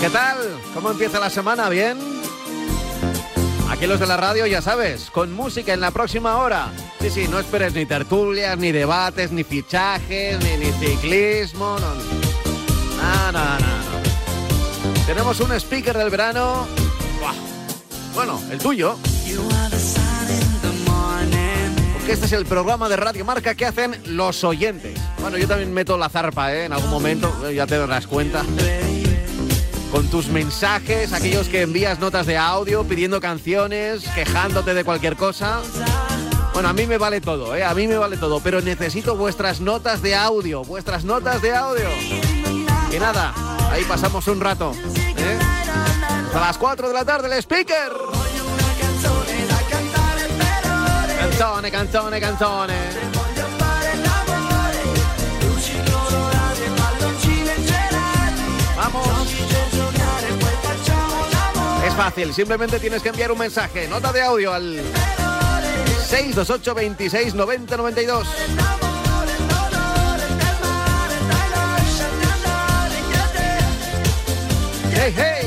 ¿Qué tal? ¿Cómo empieza la semana? ¿Bien? Aquí los de la radio, ya sabes, con música en la próxima hora. Sí, sí, no esperes ni tertulias, ni debates, ni fichajes, ni, ciclismo. No, no, no, no. Tenemos un speaker del verano. Buah. Bueno, el tuyo. Porque este es el programa de Radio Marca que hacen los oyentes. Bueno, yo también meto la zarpa, ¿eh? En algún momento, ya te darás cuenta con tus mensajes, aquellos que envías notas de audio pidiendo canciones, quejándote de cualquier cosa. Bueno, a mí me vale todo, ¿eh? A mí me vale todo, pero necesito vuestras notas de audio, vuestras notas de audio. Y nada, ahí pasamos un rato. ¿eh? Las 4 de la tarde, el speaker. Canzone, canzone, canzone. Es fácil, simplemente tienes que enviar un mensaje, nota de audio al 628 26 90 92. Hey, hey.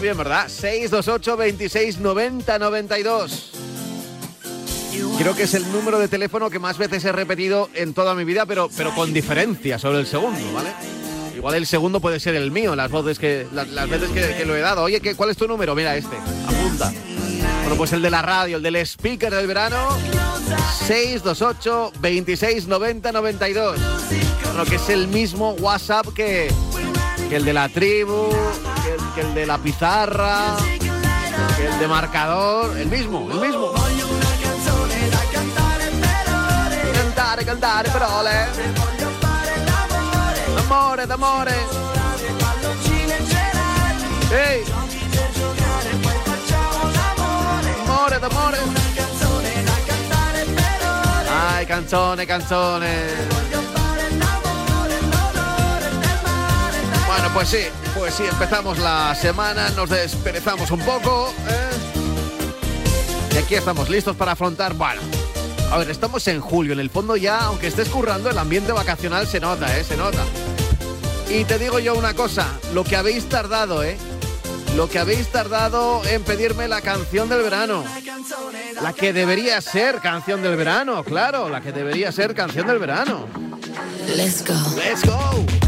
Bien, ¿verdad? 628 26 90 92. Creo que es el número de teléfono que más veces he repetido en toda mi vida, pero, pero con diferencia sobre el segundo, ¿vale? Igual el segundo puede ser el mío, las voces que las, veces que, lo he dado. Oye, ¿qué, ¿cuál es tu número? Mira este, apunta. Bueno, pues el de la radio, el del speaker del verano, 628 26 90 92. Bueno, que es el mismo WhatsApp que el de la tribu, que el, de la pizarra, que el de marcador, el mismo, el mismo. Cantare, cantare parole. D'amore, d'amore. Ehi. D'amore, d'amore. Ai, canzone, canzone. Bueno, pues sí, pues sí, empezamos la semana, nos desperezamos un poco. ¿eh? Y aquí estamos listos para afrontar, bueno, a ver, estamos en julio, en el fondo ya, aunque estés currando, el ambiente vacacional se nota, ¿eh? Se nota. Y te digo yo una cosa, lo que habéis tardado, ¿eh? Lo que habéis tardado en pedirme la canción del verano. La que debería ser canción del verano, claro, la que debería ser canción del verano. Let's go. Let's go.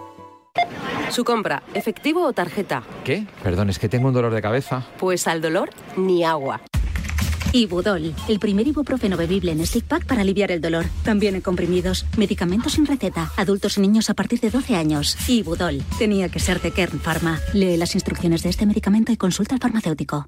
Su compra, efectivo o tarjeta. ¿Qué? Perdón, es que tengo un dolor de cabeza. Pues al dolor, ni agua. Ibudol, el primer ibuprofeno bebible en stick pack para aliviar el dolor. También en comprimidos, medicamentos sin receta, adultos y niños a partir de 12 años. Ibudol, tenía que ser de Kern Pharma. Lee las instrucciones de este medicamento y consulta al farmacéutico.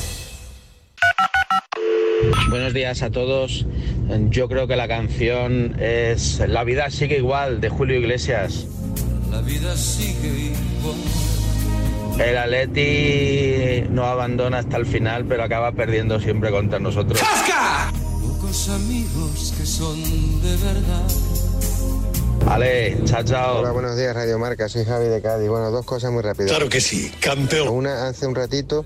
Buenos días a todos. Yo creo que la canción es La vida sigue igual de Julio Iglesias. La vida sigue igual. El Atleti no abandona hasta el final, pero acaba perdiendo siempre contra nosotros. Pocos amigos que son de verdad. Vale, chao, chao. Hola, buenos días, Radio Marca. Soy Javi de Cádiz. Bueno, dos cosas muy rápidas. Claro que sí, campeón. Una, hace un ratito,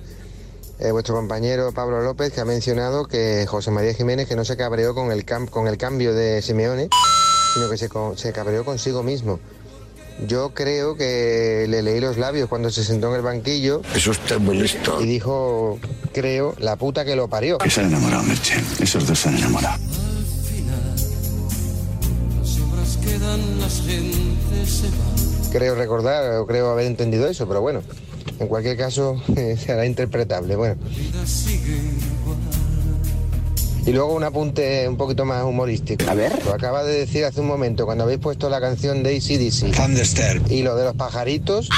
eh, vuestro compañero Pablo López, que ha mencionado que José María Jiménez, que no se cabreó con el, cam- con el cambio de Simeone, sino que se, co- se cabreó consigo mismo. Yo creo que le leí los labios cuando se sentó en el banquillo. Eso está muy listo. Y dijo, creo, la puta que lo parió. Que se han enamorado, Merche. Esos dos se han enamorado. Las obras quedan, las gentes se van. Creo recordar o creo haber entendido eso, pero bueno, en cualquier caso será interpretable. Bueno. Y luego un apunte un poquito más humorístico. A ver. Lo acaba de decir hace un momento, cuando habéis puesto la canción de ACDC. Thunderstep. Y lo de los pajaritos.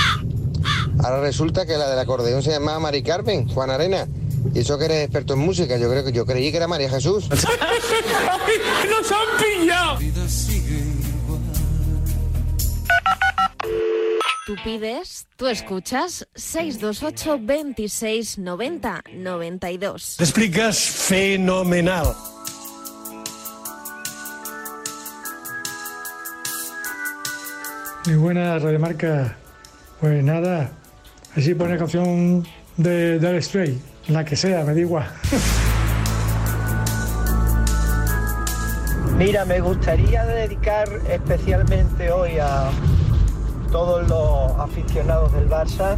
Ahora resulta que la del acordeón se llamaba Mari Carmen, Juan Arena. Y eso que eres experto en música, yo creo que yo creí que era María Jesús. ¡Nos han pillado! Tú pides, tú escuchas 628 26 90 92. Te explicas fenomenal. Muy buena Radiomarca. Pues nada, así pone canción de Dire Stray, la que sea, me da igual. Mira, me gustaría dedicar especialmente hoy a todos los aficionados del Barça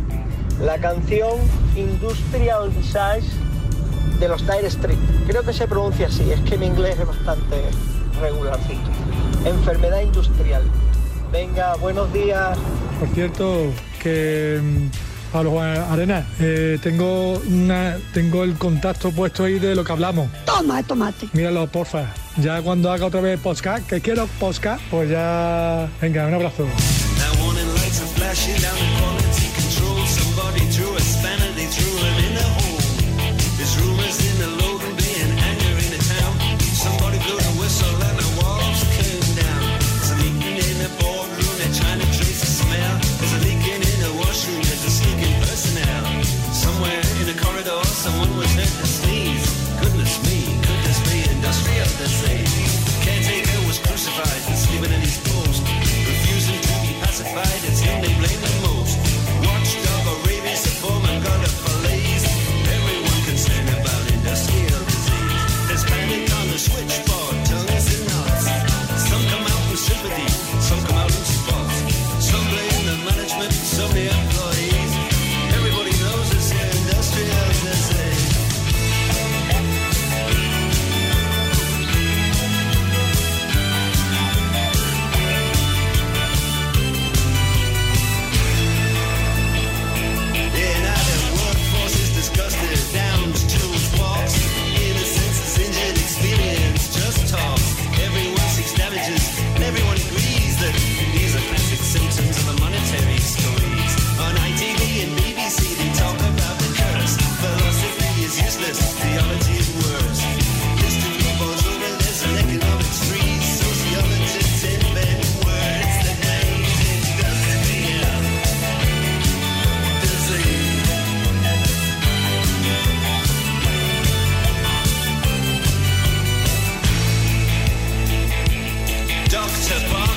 la canción Industrial Visage de los Dire Street. Creo que se pronuncia así, es que mi inglés es bastante regularcito. Enfermedad industrial. Venga, buenos días. Por cierto, que mm, Pablo Juan Arena, eh, tengo una, tengo el contacto puesto ahí de lo que hablamos. Toma, tomate. Míralo, porfa. Ya cuando haga otra vez podcast, que quiero podcast, pues ya. Venga, un abrazo. crashing down the corner.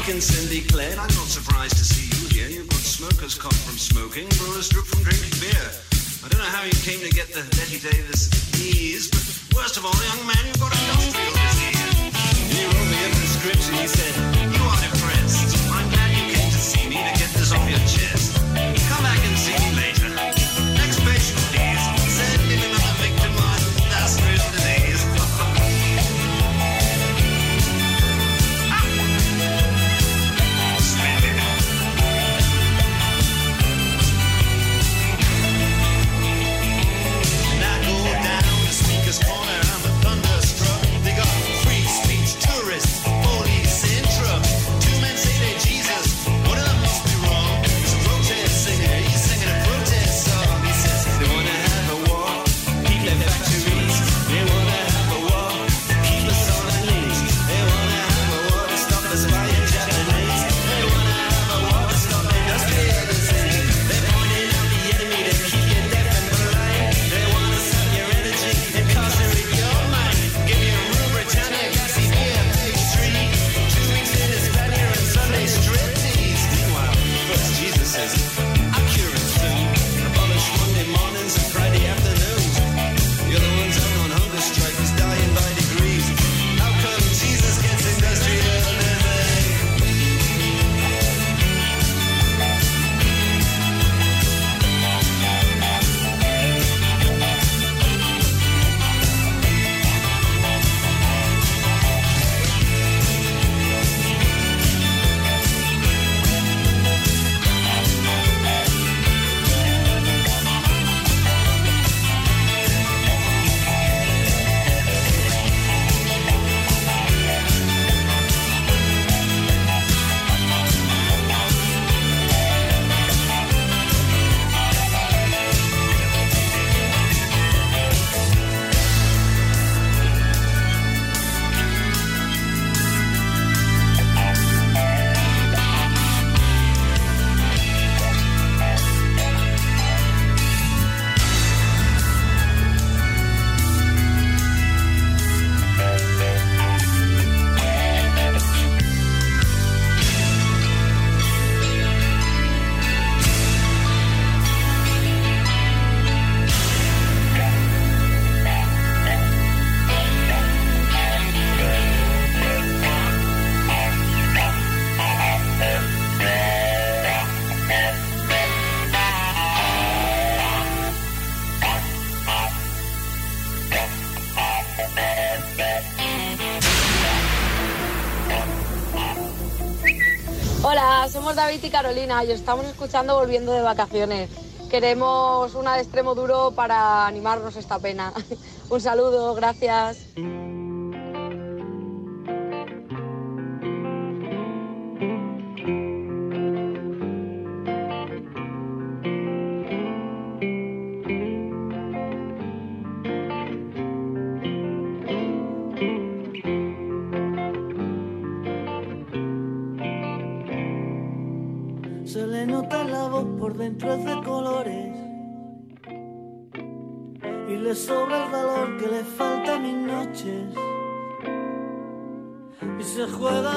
And Cindy Clay, I'm not surprised to see you here. You've got smoker's cough from smoking, brewer's droop from drinking beer. I don't know how you came to get the Betty Davis ease, but worst of all, young man, you've got industrial disease. He wrote me a prescription, he said. Carolina y os estamos escuchando volviendo de vacaciones. Queremos una de extremo duro para animarnos esta pena. Un saludo, gracias.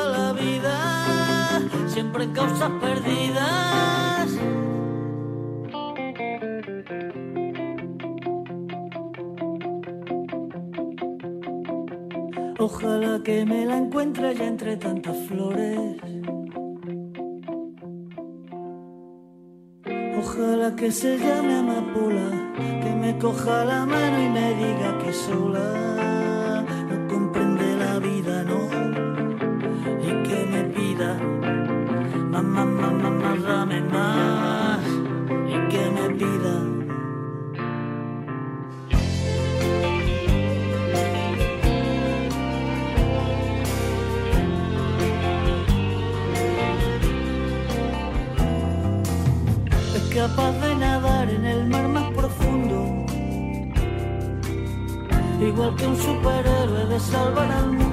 La vida siempre en causas perdidas. Ojalá que me la encuentre ya entre tantas flores. Ojalá que se llame amapola, que me coja la mano y me diga que sola dame más, que me pida. es capaz de nadar en el mar más profundo, igual que un superhéroe de salvar al mundo,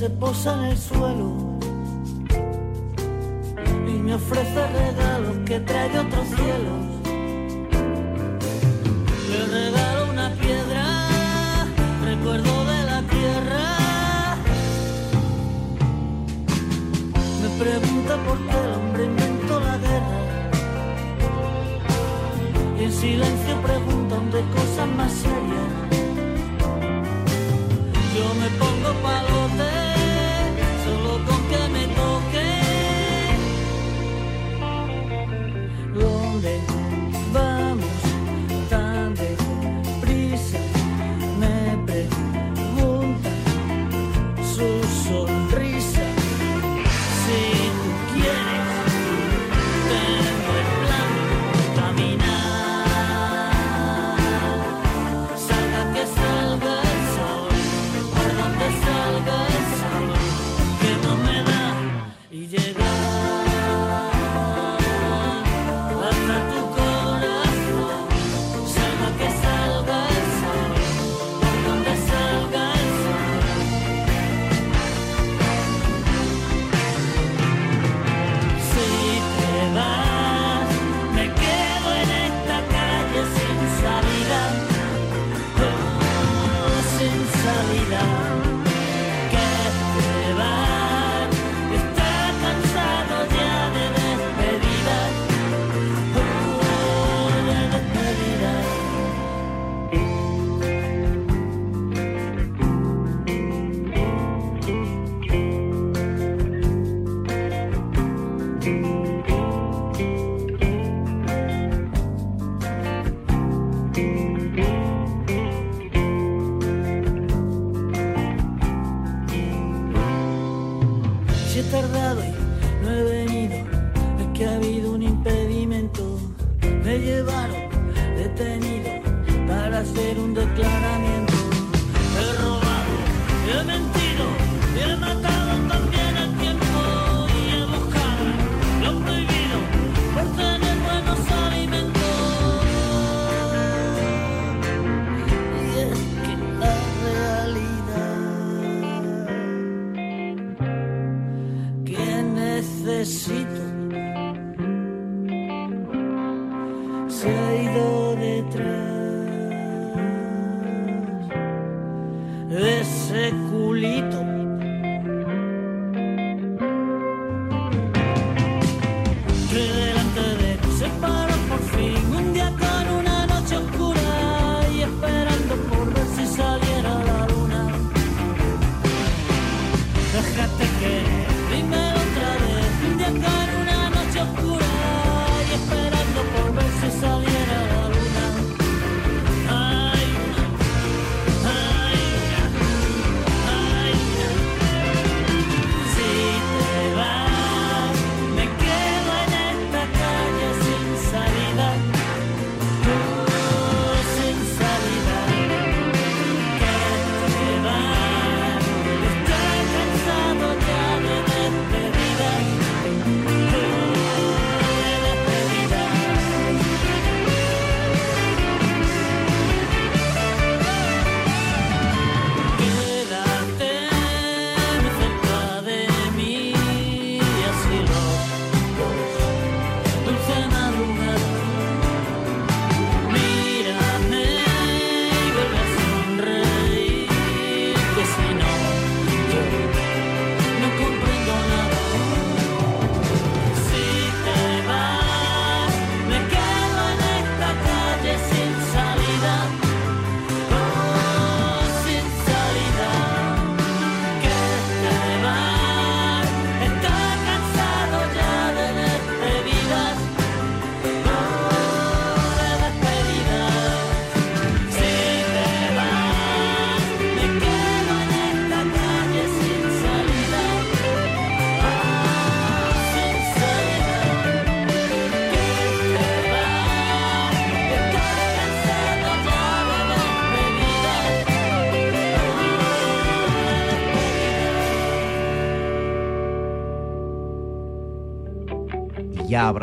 se posa en el suelo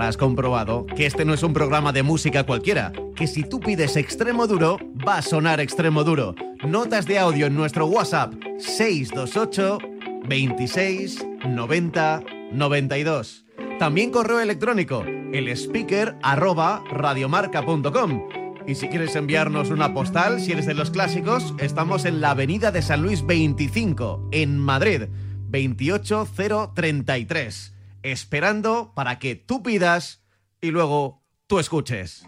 habrás comprobado que este no es un programa de música cualquiera, que si tú pides extremo duro, va a sonar extremo duro. Notas de audio en nuestro WhatsApp 628 26 90 92. También correo electrónico, el speaker arroba radiomarca.com. Y si quieres enviarnos una postal, si eres de los clásicos, estamos en la avenida de San Luis 25, en Madrid, 28033, esperando para que tú pidas y luego tú escuches.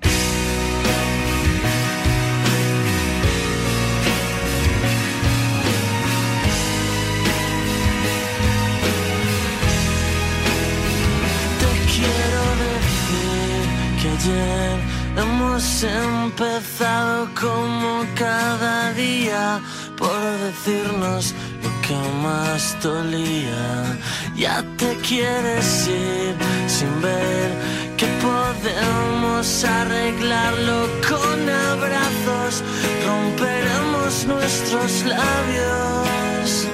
Ayer hemos empezado como cada día por decirnos que más dolía. Ya te quieres ir sin ver que podemos arreglarlo con abrazos. Romperemos nuestros labios.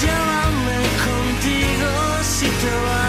Llévame contigo si te vas.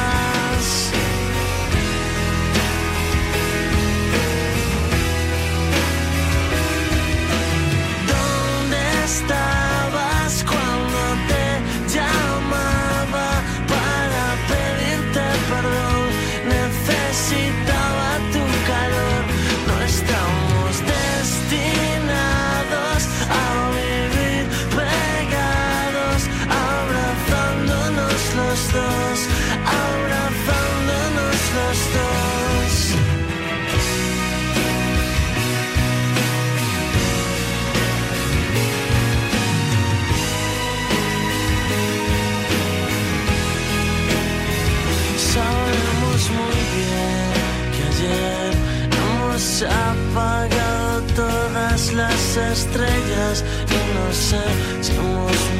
Estrellas y no sé si hemos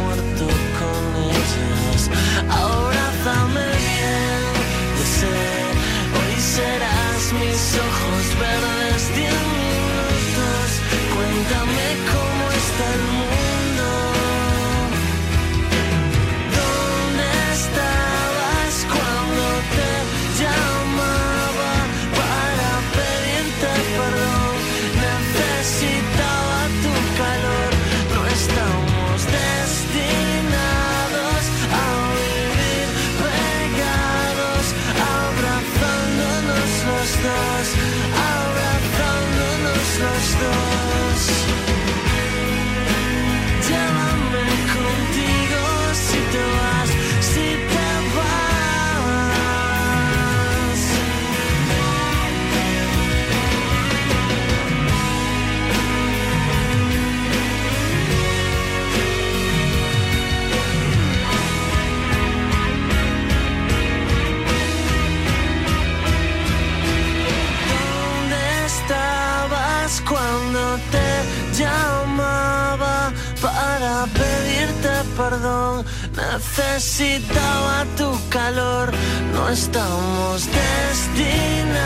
perdón? Necesitaba tu calor. No estamos destinados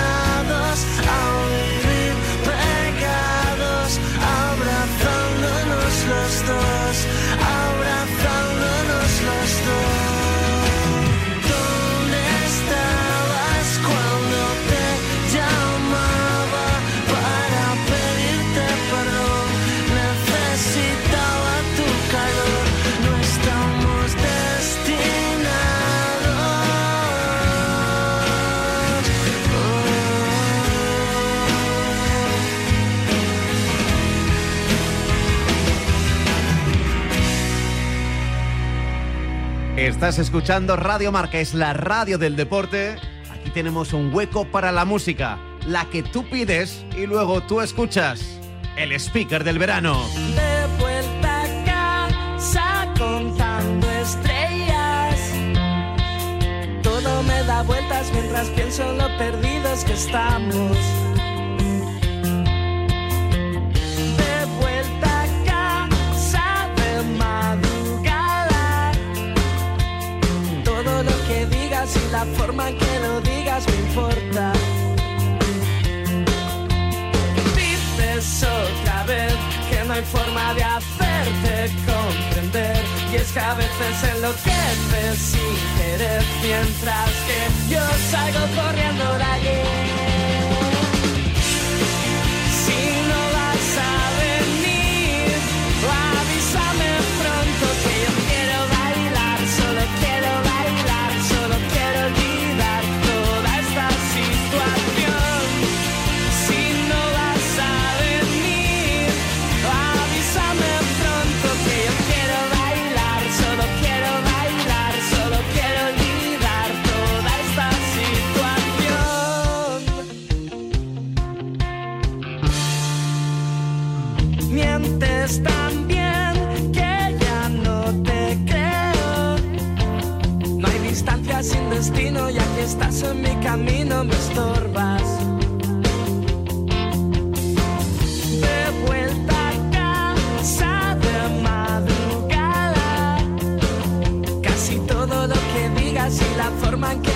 a vivir pegados, abrazándonos los dos, abrazándonos los dos. Estás escuchando Radio Marca, es la radio del deporte. Aquí tenemos un hueco para la música, la que tú pides y luego tú escuchas. El speaker del verano. De vuelta a casa contando estrellas. Todo me da vueltas mientras pienso en lo perdidos que estamos. Y la forma en que lo digas me importa. Dices otra vez que no hay forma de hacerte comprender Y es que a veces enloqueces sin querer mientras que yo salgo corriendo de allí. Estás en mi camino, me estorbas. De vuelta a casa de madrugada. Casi todo lo que digas y la forma en que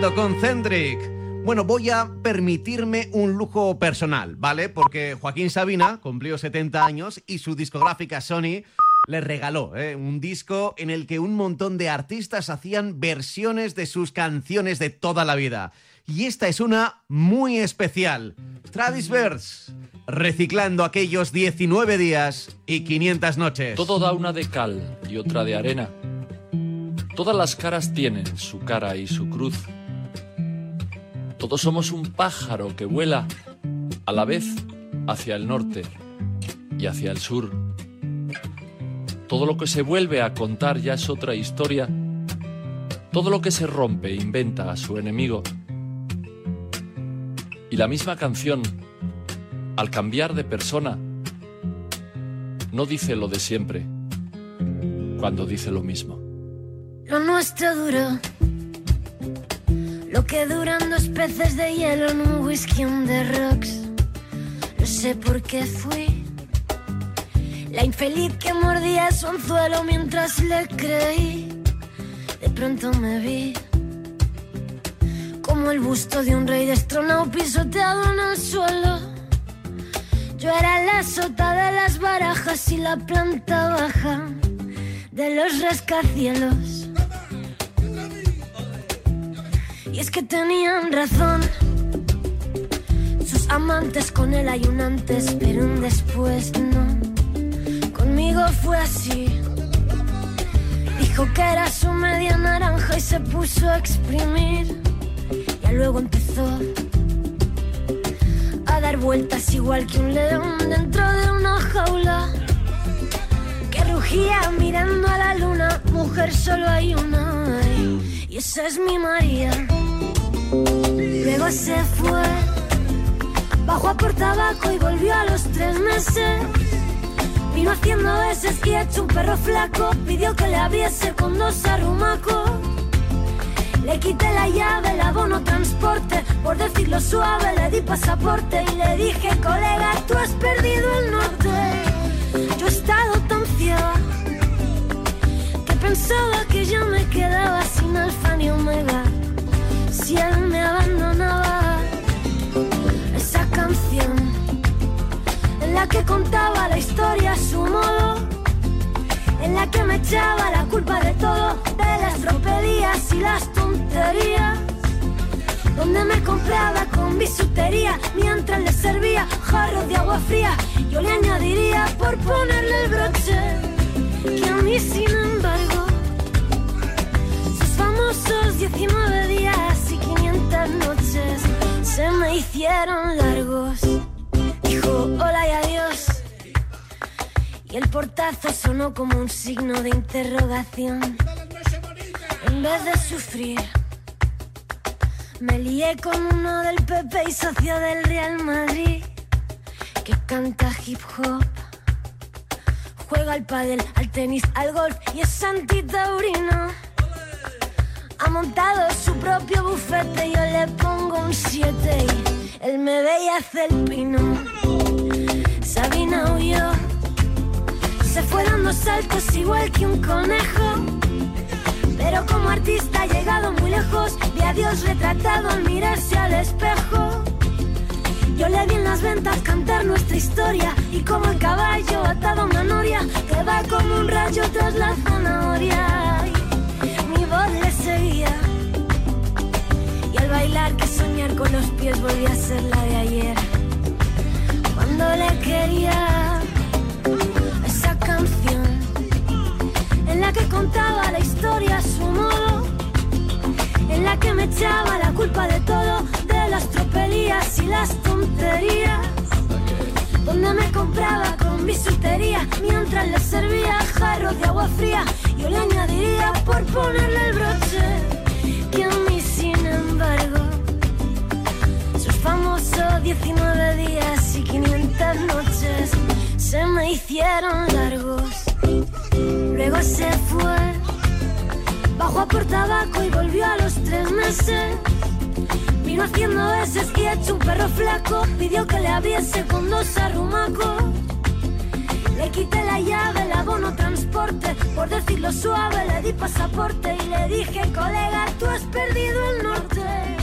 con Centric. Bueno, voy a permitirme un lujo personal, ¿vale? Porque Joaquín Sabina cumplió 70 años y su discográfica Sony le regaló ¿eh? un disco en el que un montón de artistas hacían versiones de sus canciones de toda la vida. Y esta es una muy especial. Travis Verse, reciclando aquellos 19 días y 500 noches. Todo da una de cal y otra de arena. Todas las caras tienen su cara y su cruz. Todos somos un pájaro que vuela a la vez hacia el norte y hacia el sur. Todo lo que se vuelve a contar ya es otra historia. Todo lo que se rompe inventa a su enemigo. Y la misma canción, al cambiar de persona, no dice lo de siempre cuando dice lo mismo. Lo nuestro duró. Lo que duran dos peces de hielo en un whisky on the rocks. No sé por qué fui. La infeliz que mordía su anzuelo mientras le creí. De pronto me vi. Como el busto de un rey destronado pisoteado en el suelo. Yo era la sota de las barajas y la planta baja de los rascacielos. Y es que tenían razón. Sus amantes con él hay un antes, pero un después no. Conmigo fue así. Dijo que era su media naranja y se puso a exprimir. Ya luego empezó a dar vueltas igual que un león dentro de una jaula. Que rugía mirando a la luna. Mujer, solo hay una. Esa es mi María. Luego se fue, bajó a por tabaco y volvió a los tres meses. Vino haciendo veces y hecho un perro flaco. Pidió que le abriese con dos arrumacos. Le quité la llave, el abono transporte. Por decirlo suave, le di pasaporte y le dije, colega, tú has perdido el norte. Yo he estado tan ciega que pensaba que yo me quedaba sin alfa ni omega. Si él me abandonaba, esa canción en la que contaba la historia a su modo, en la que me echaba la culpa de todo, de las tropelías y las tonterías donde me compraba con bisutería mientras le servía jarros de agua fría. Yo le añadiría por ponerle el broche que a mí, sin embargo, famosos 19 días y 500 noches se me hicieron largos. Dijo hola y adiós. Y el portazo sonó como un signo de interrogación. En vez de sufrir. Me lié con uno del PP y socio del Real Madrid que canta hip hop. Juega al pádel, al tenis, al golf y es antitaurino. Ha montado su propio bufete, yo le pongo un 7 y él me ve y hace el pino. Sabina huyó, se fue dando saltos igual que un conejo. Pero como artista ha llegado muy lejos, vi a Dios retratado al mirarse al espejo. Yo le vi en las ventas cantar nuestra historia y como el caballo atado a una noria que va como un rayo los pies volvía a ser la de ayer. Cuando le quería esa canción en la que contaba la historia a su modo, en la que me echaba la culpa de todo, de las tropelías y las tonterías, donde me compraba con bisutería mientras le servía jarros de agua fría. Yo le añadiría por ponerle el broche que a mí, sin embargo, sus famosos 19 días y 500 noches se me hicieron largos. Luego se fue, bajó a por tabaco y volvió a los tres meses. Vino haciendo veces y hecho un perro flaco, pidió que le abriese con dos arrumacos. Le quité la llave, el abono transporte, por decirlo suave le di pasaporte y le dije, colega, tú has perdido el norte.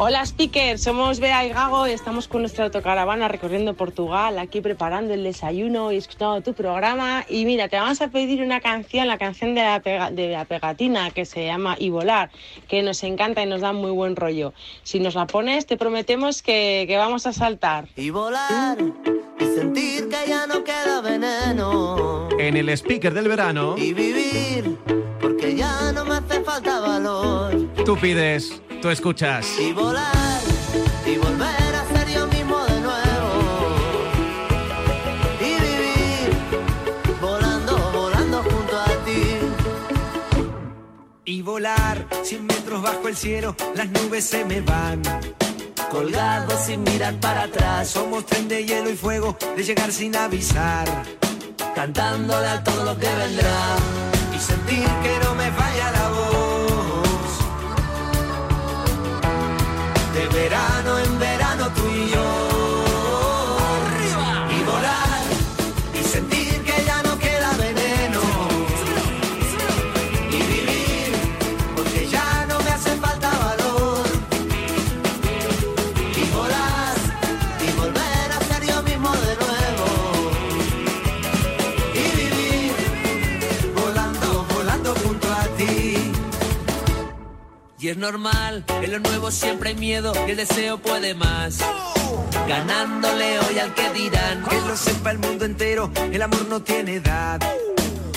Hola speaker, somos Bea y Gago y estamos con nuestra autocaravana recorriendo Portugal, aquí preparando el desayuno y escuchando tu programa. Y mira, te vamos a pedir una canción, la canción de la, pega- de la pegatina que se llama Y volar, que nos encanta y nos da muy buen rollo. Si nos la pones, te prometemos que, que vamos a saltar. Y volar y sentir que ya no queda veneno. En el speaker del verano, Y vivir porque ya no me hace falta valor. tú pides, tú escuchas. Y volar y volver a ser yo mismo de nuevo. Y vivir volando, volando junto a ti. Y volar 100 metros bajo el cielo, las nubes se me van. Colgado sin mirar para atrás. Somos tren de hielo y fuego, de llegar sin avisar. Cantándole a todo lo que vendrá. Sentir que no me falla la voz. Y es normal, en lo nuevo siempre hay miedo y el deseo puede más. Ganándole hoy al que dirán. Que lo sepa el mundo entero, el amor no tiene edad.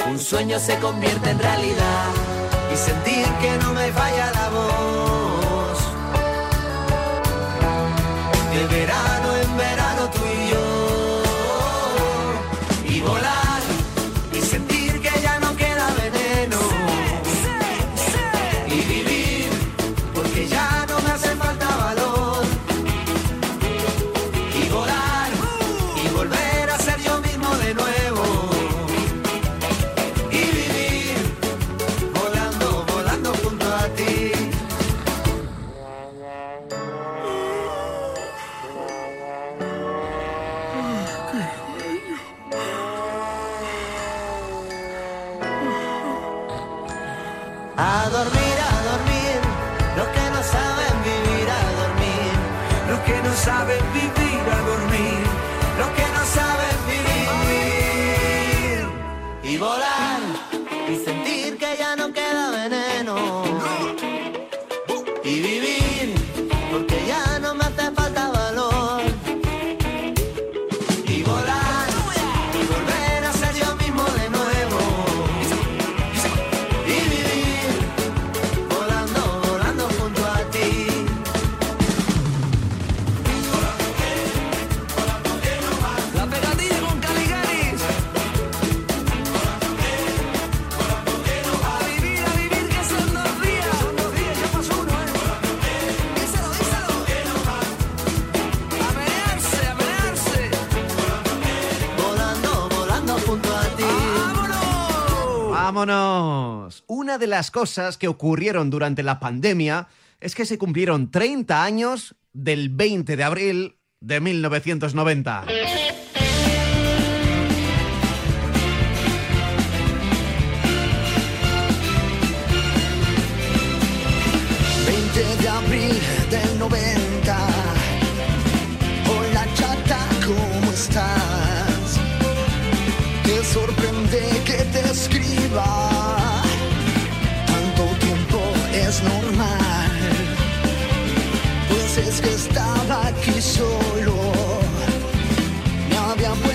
Un sueño se convierte en realidad. Y sentir que no me falla la voz. De las cosas que ocurrieron durante la pandemia es que se cumplieron 30 años del 20 de abril de 1990. 20 de abril del 90. Hola chata, ¿cómo estás? Te sorprende que te escriba.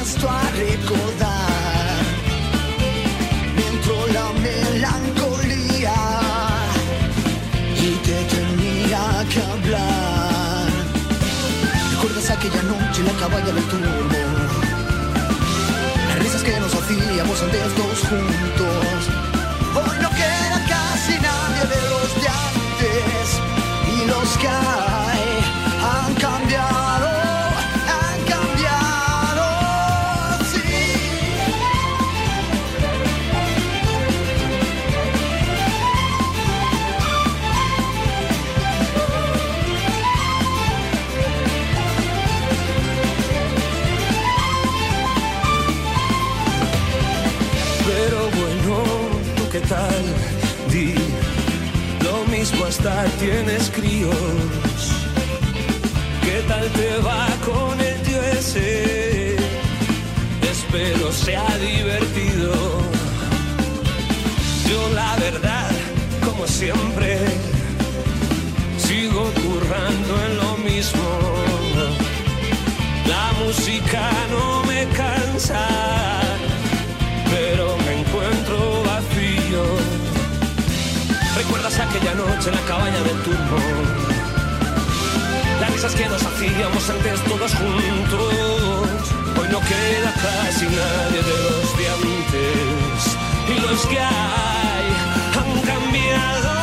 Puesto a recordar. Me entró la melancolía y te tenía que hablar. ¿Recuerdas aquella noche en la caballa del turbo? Las risas que nos hacíamos antes todos juntos. Hoy no queda casi nadie de los de antes y los que tal? Di lo mismo hasta tienes críos. ¿Qué tal te va con el tío? Espero sea divertido. Yo la verdad, como siempre, sigo currando en lo mismo. La música no me cansa ¿Recuerdas aquella noche en la cabaña del turbo? Las risas que nos hacíamos antes todos juntos. Hoy no queda casi nadie de los de antes. Y los que hay han cambiado,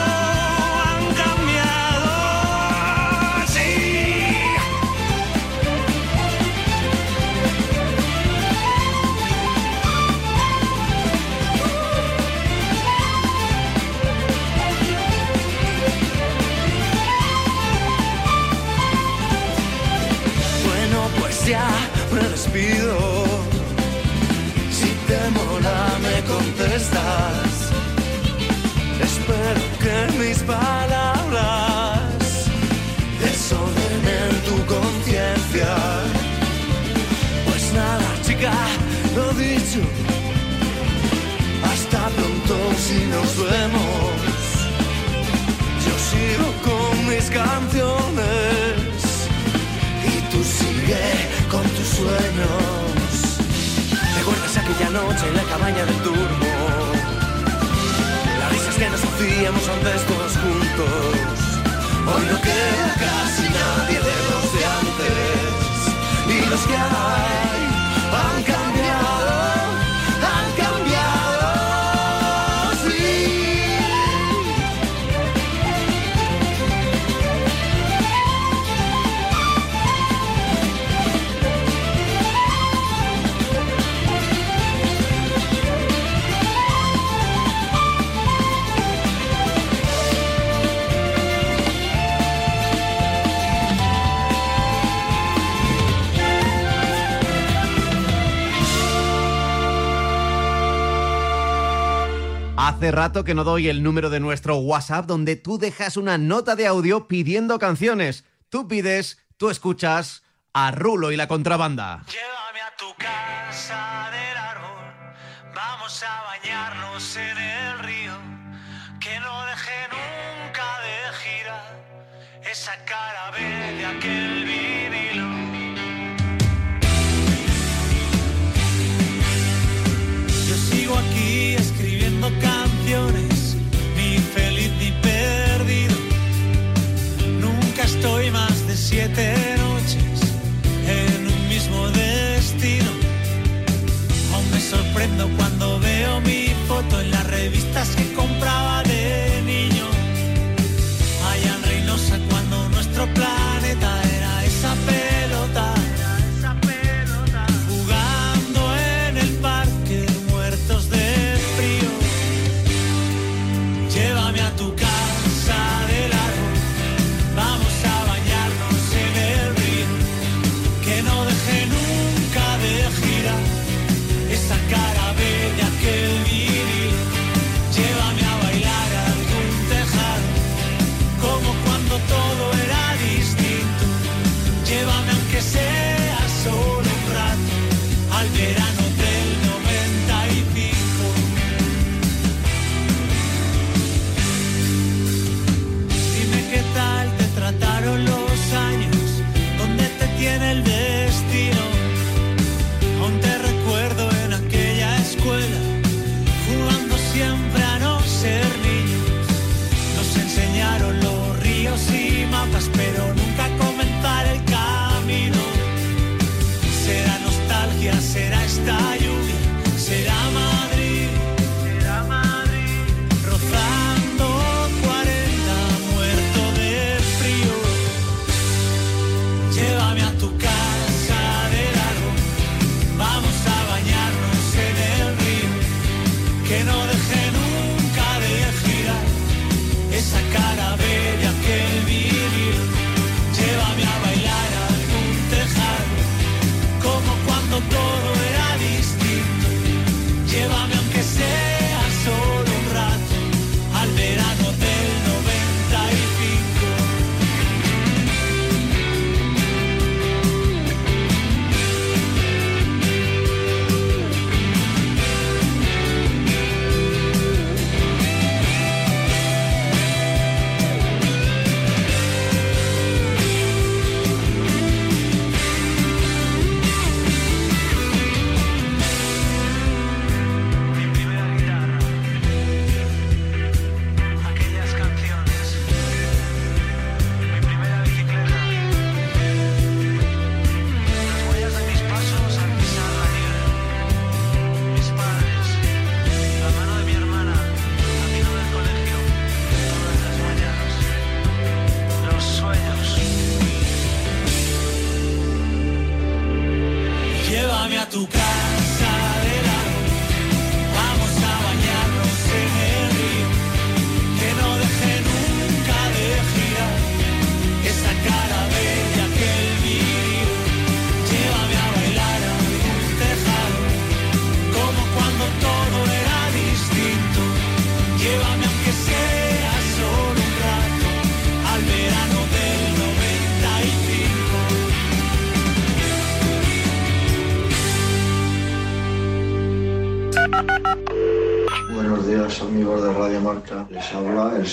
despido. Si te mola, me contestas. Espero que mis palabras desordenen tu conciencia. Pues nada, chica, lo dicho. Aquella noche en la cabaña del turbo? Las risas que nos hacíamos antes todos juntos. Hoy no queda casi nadie de los de antes. Y los que hay han Hace rato que no doy el número de nuestro WhatsApp donde tú dejas una nota de audio pidiendo canciones. Tú pides, tú escuchas a Rulo y la contrabanda. Llévame a tu casa del árbol, vamos a bañarnos en el río, que no deje nunca de girar esa cara verde aquel vinilo. Yo sigo aquí canciones, ni feliz ni perdido. Nunca estoy más de siete noches en un mismo destino. Aún me sorprendo cuando veo mi foto en las revistas que compraba de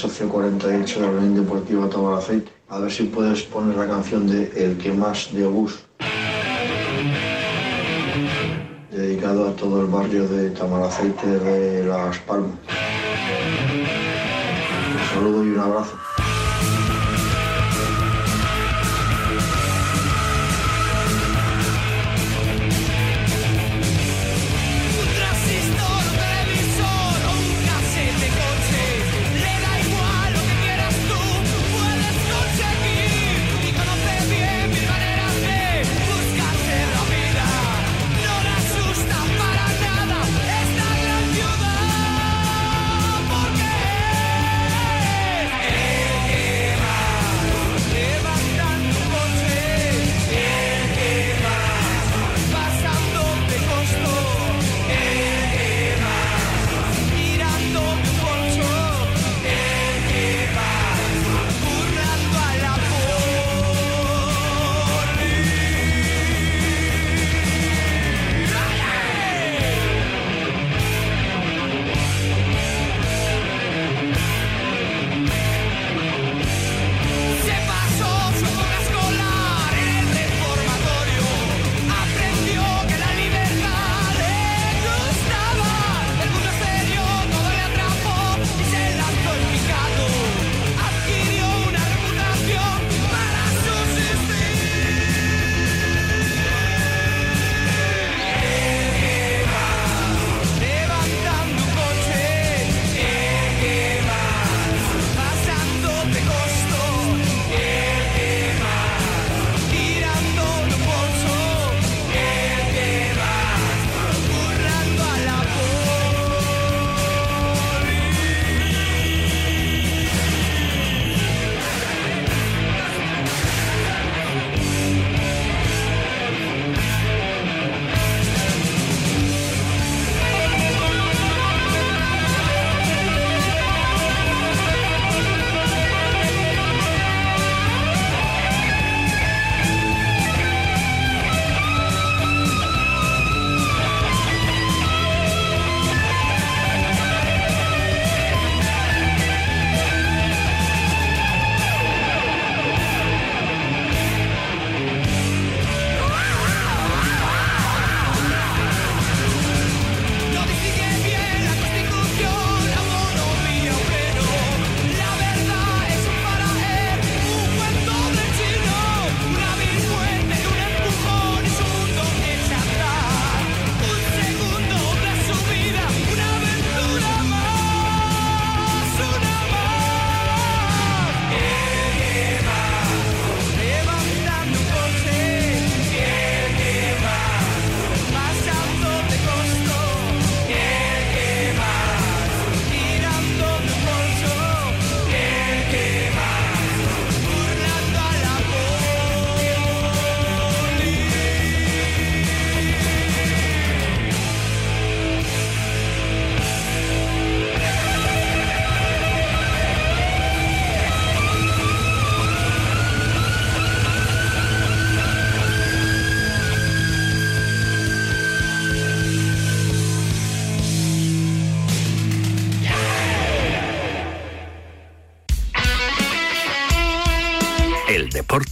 socio 48 de la Unión Deportiva Tomar Aceite. A ver si puedes poner la canción de El que más de Obús. Dedicado a todo el barrio de Tamaraceite de Las Palmas. Un saludo y un abrazo.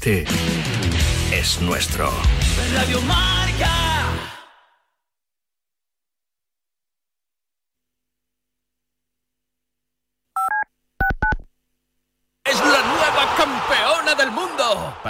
Deporte es nuestro.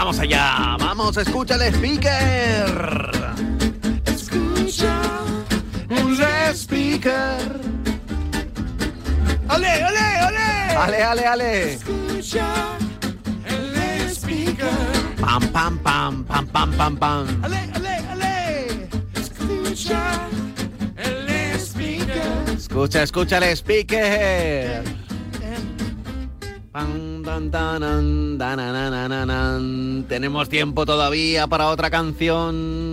Vamos allá, vamos, escucha el speaker. Escucha el speaker. ¡Ale, ale, ale! Ale, ale, ale. Escucha el speaker. Pam, pam, pam, pam, pam, pam, pam. Ale, ale, ale. Escucha el speaker. Escucha, escucha el speaker. Pam, Tenemos tiempo todavía para otra canción.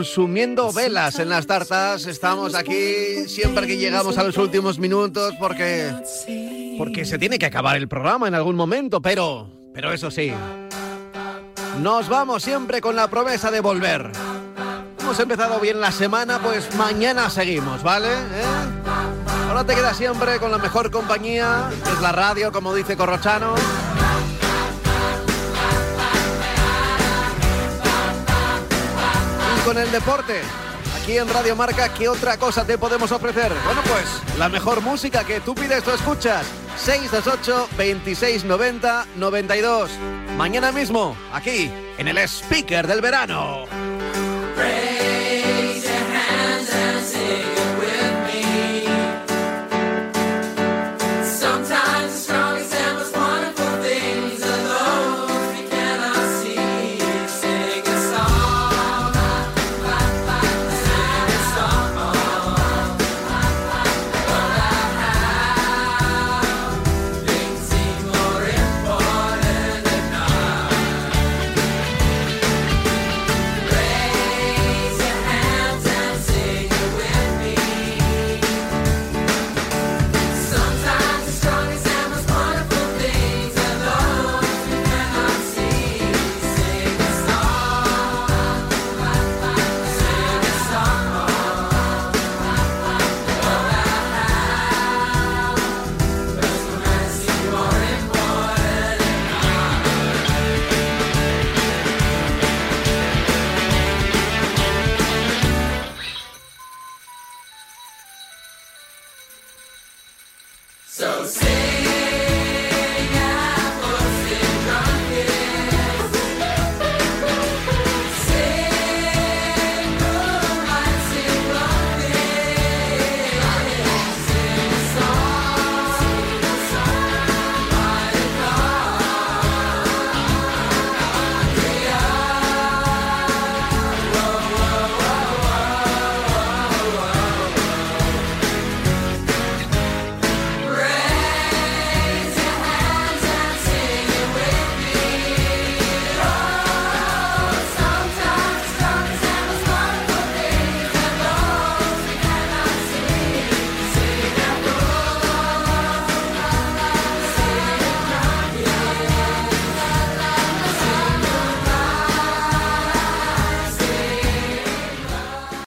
consumiendo velas en las tartas. Estamos aquí siempre que llegamos a los últimos minutos porque porque se tiene que acabar el programa en algún momento, pero pero eso sí. Nos vamos siempre con la promesa de volver. Hemos empezado bien la semana, pues mañana seguimos, ¿vale? ¿Eh? Ahora te quedas siempre con la mejor compañía, que es la radio, como dice Corrochano. con el deporte. Aquí en Radio Marca, ¿qué otra cosa te podemos ofrecer? Bueno, pues la mejor música que tú pides, tú escuchas. 628 2690 92. Mañana mismo, aquí, en el Speaker del Verano.